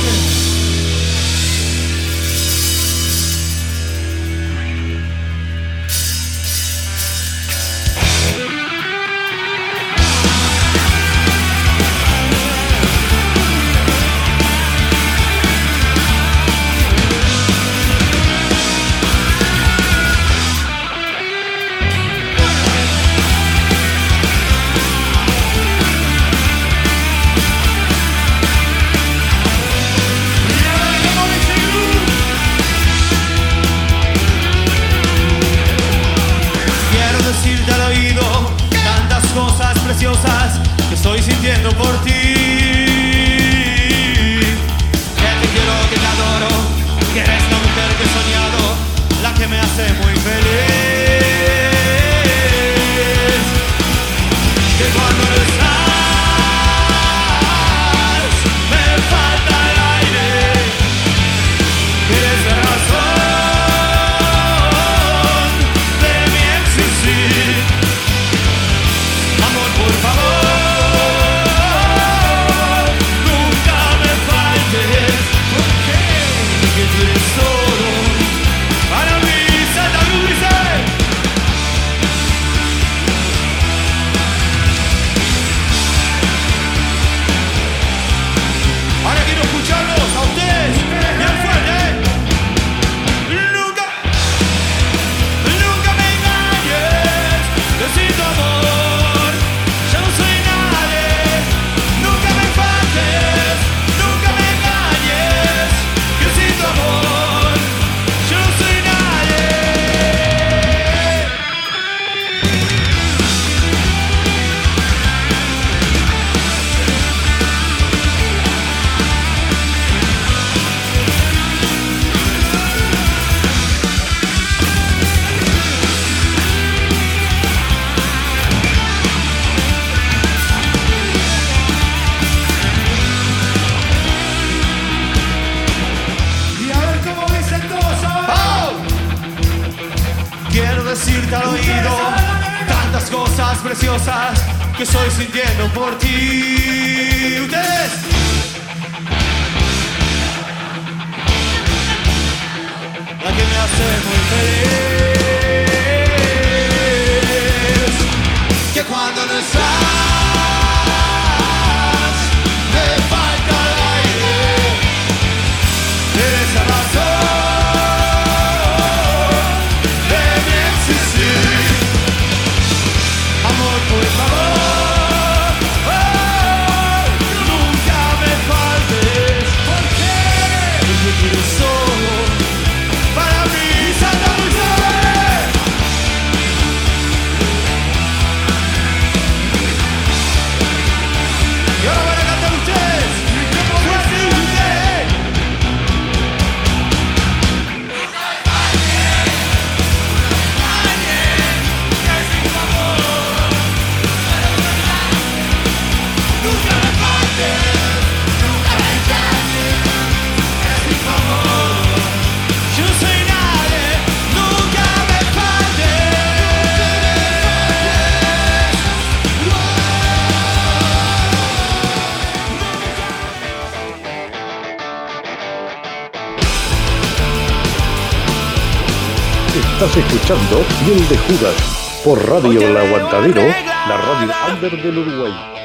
Escuchando Piel de Judas por Radio El Aguantadero, la radio under del Uruguay.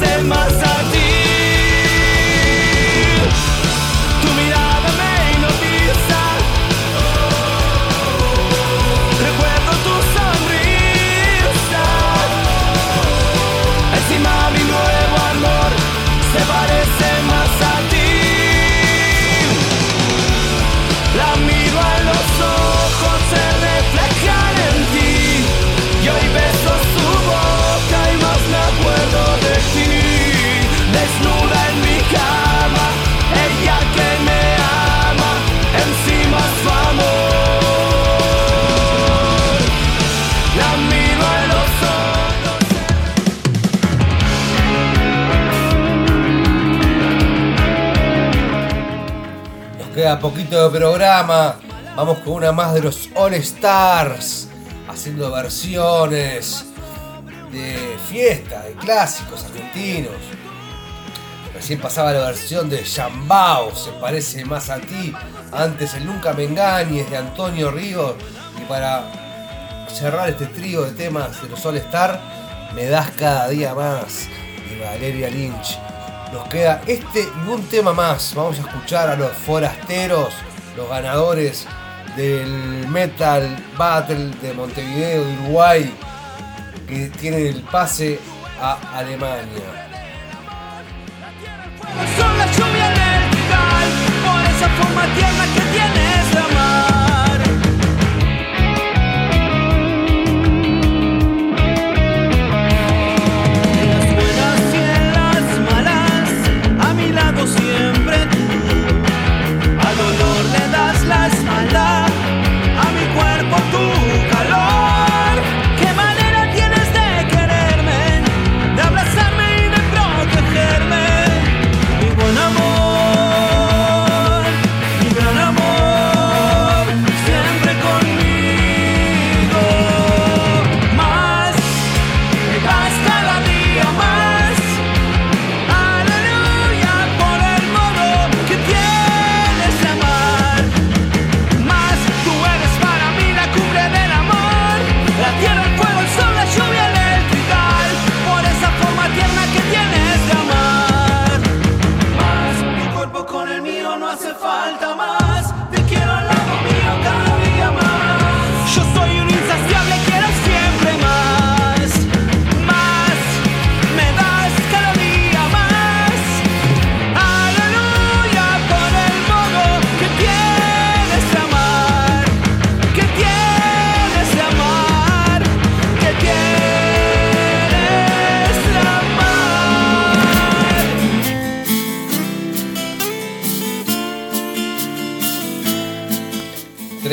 ser é mais queda poquito de programa. Vamos con una más de los All Stars. Haciendo versiones de fiesta, de clásicos argentinos. Recién pasaba la versión de Yambao, se parece más a ti. Antes el Nunca Me Engañes de Antonio Ríos. Y para cerrar este trío de temas de los All Star, me das cada día más de Valeria Lynch. Nos queda este y un tema más. Vamos a escuchar a los forasteros, los ganadores del Metal Battle de Montevideo, de Uruguay, que tienen el pase a Alemania. Son la lluvia por esa forma tierna que tienes amar.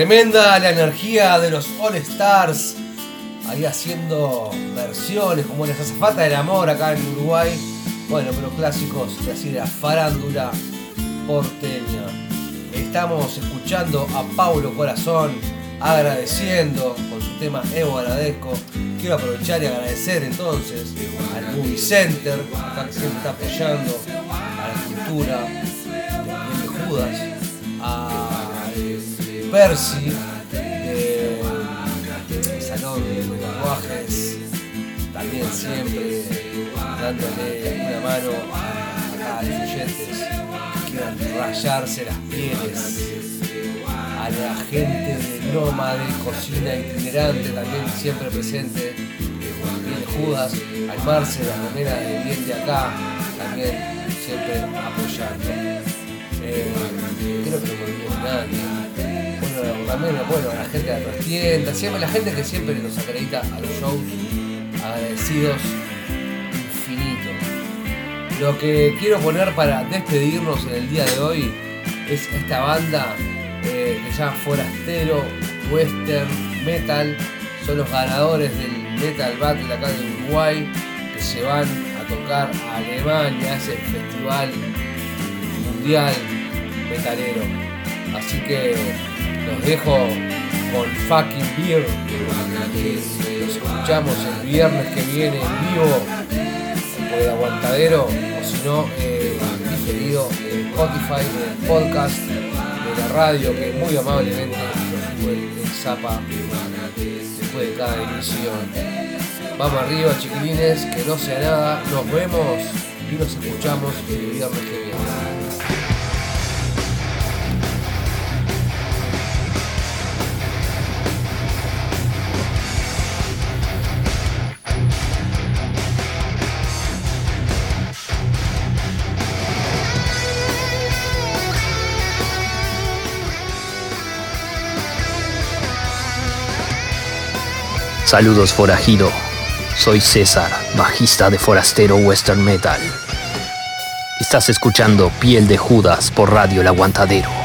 Tremenda la energía de los All Stars. Ahí haciendo versiones como las azafatas del amor acá en Uruguay. Bueno, pero clásicos de así de la farándula porteña. Estamos escuchando a Paulo Corazón agradeciendo con su tema Evo Agradezco. Quiero aprovechar y agradecer entonces al Movie Center, que siempre está apoyando a la cultura de Judas, a Percy del Salón de Tatuajes, también siempre dándole una mano a, a los oyentes que quieran rayarse las pieles, a la gente de Nómade, Cocina Itinerante, también siempre presente, bien Judas, al Marce, la remera de bien de acá, también siempre apoyando. Eh, creo que no de nadie. También bueno, la gente de las tiendas, siempre la gente que siempre nos acredita a los shows, agradecidos infinito. Lo que quiero poner para despedirnos en el día de hoy es esta banda eh, que se llama Forastero Western Metal. Son los ganadores del Metal Battle acá de Uruguay que se van a tocar a Alemania, a ese festival mundial metalero. Así que los dejo con fucking beer. Los escuchamos el viernes que viene en vivo por el aguantadero o si no eh, en Spotify, en podcast de la radio que muy amablemente nos zapa después de cada emisión. Vamos arriba chiquilines, que no sea nada, nos vemos y nos escuchamos el viernes que viene. Saludos forajido. Soy César, bajista de Forastero Western Metal. Estás escuchando Piel de Judas por Radio El Aguantadero.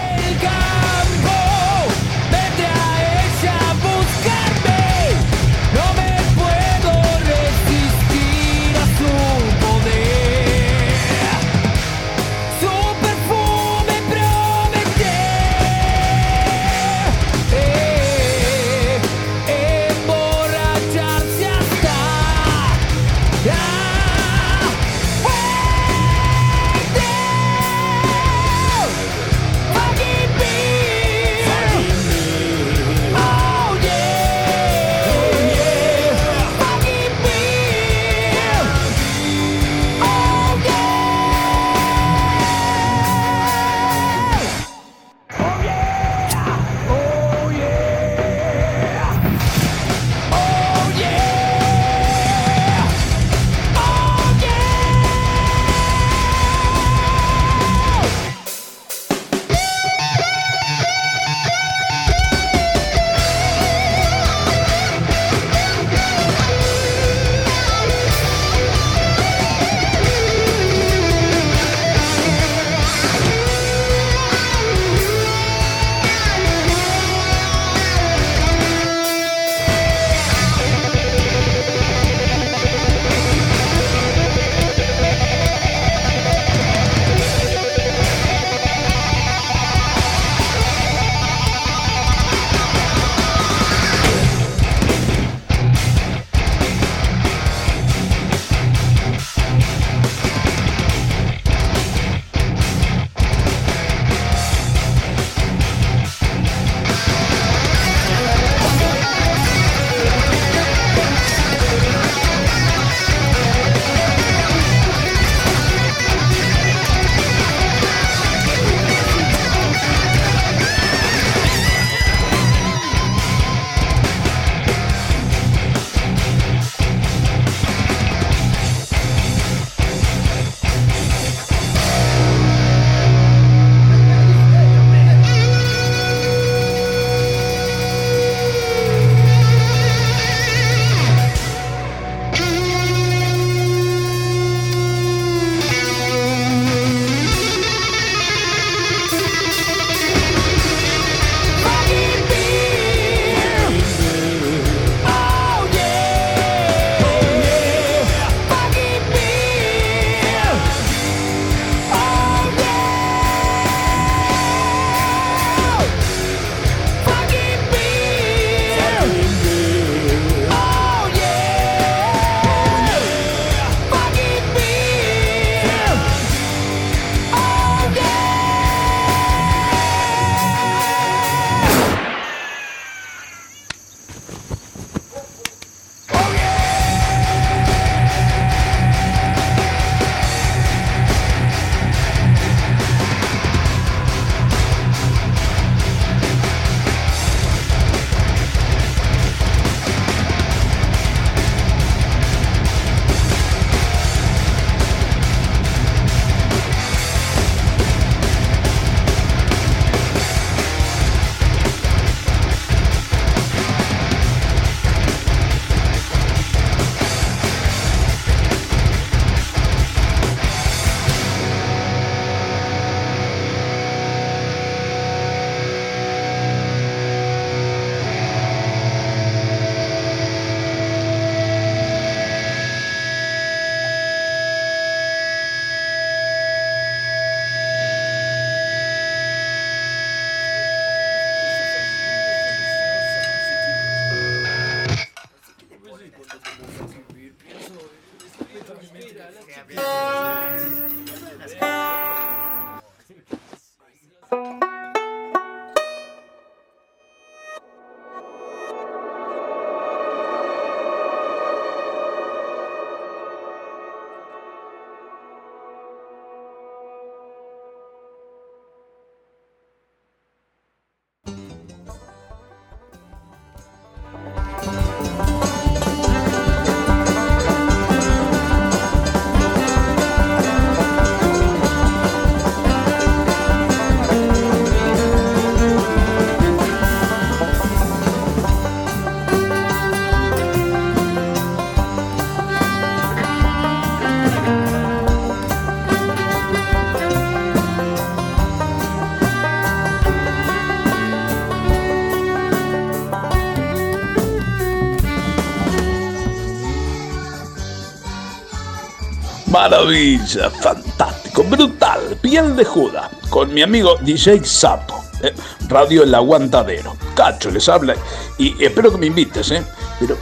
Maravilla, fantástico, brutal, piel de Judas, con mi amigo DJ Sapo, eh, Radio El Aguantadero. Cacho les habla y espero que me invites, ¿eh? Pero,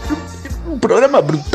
un programa brutal.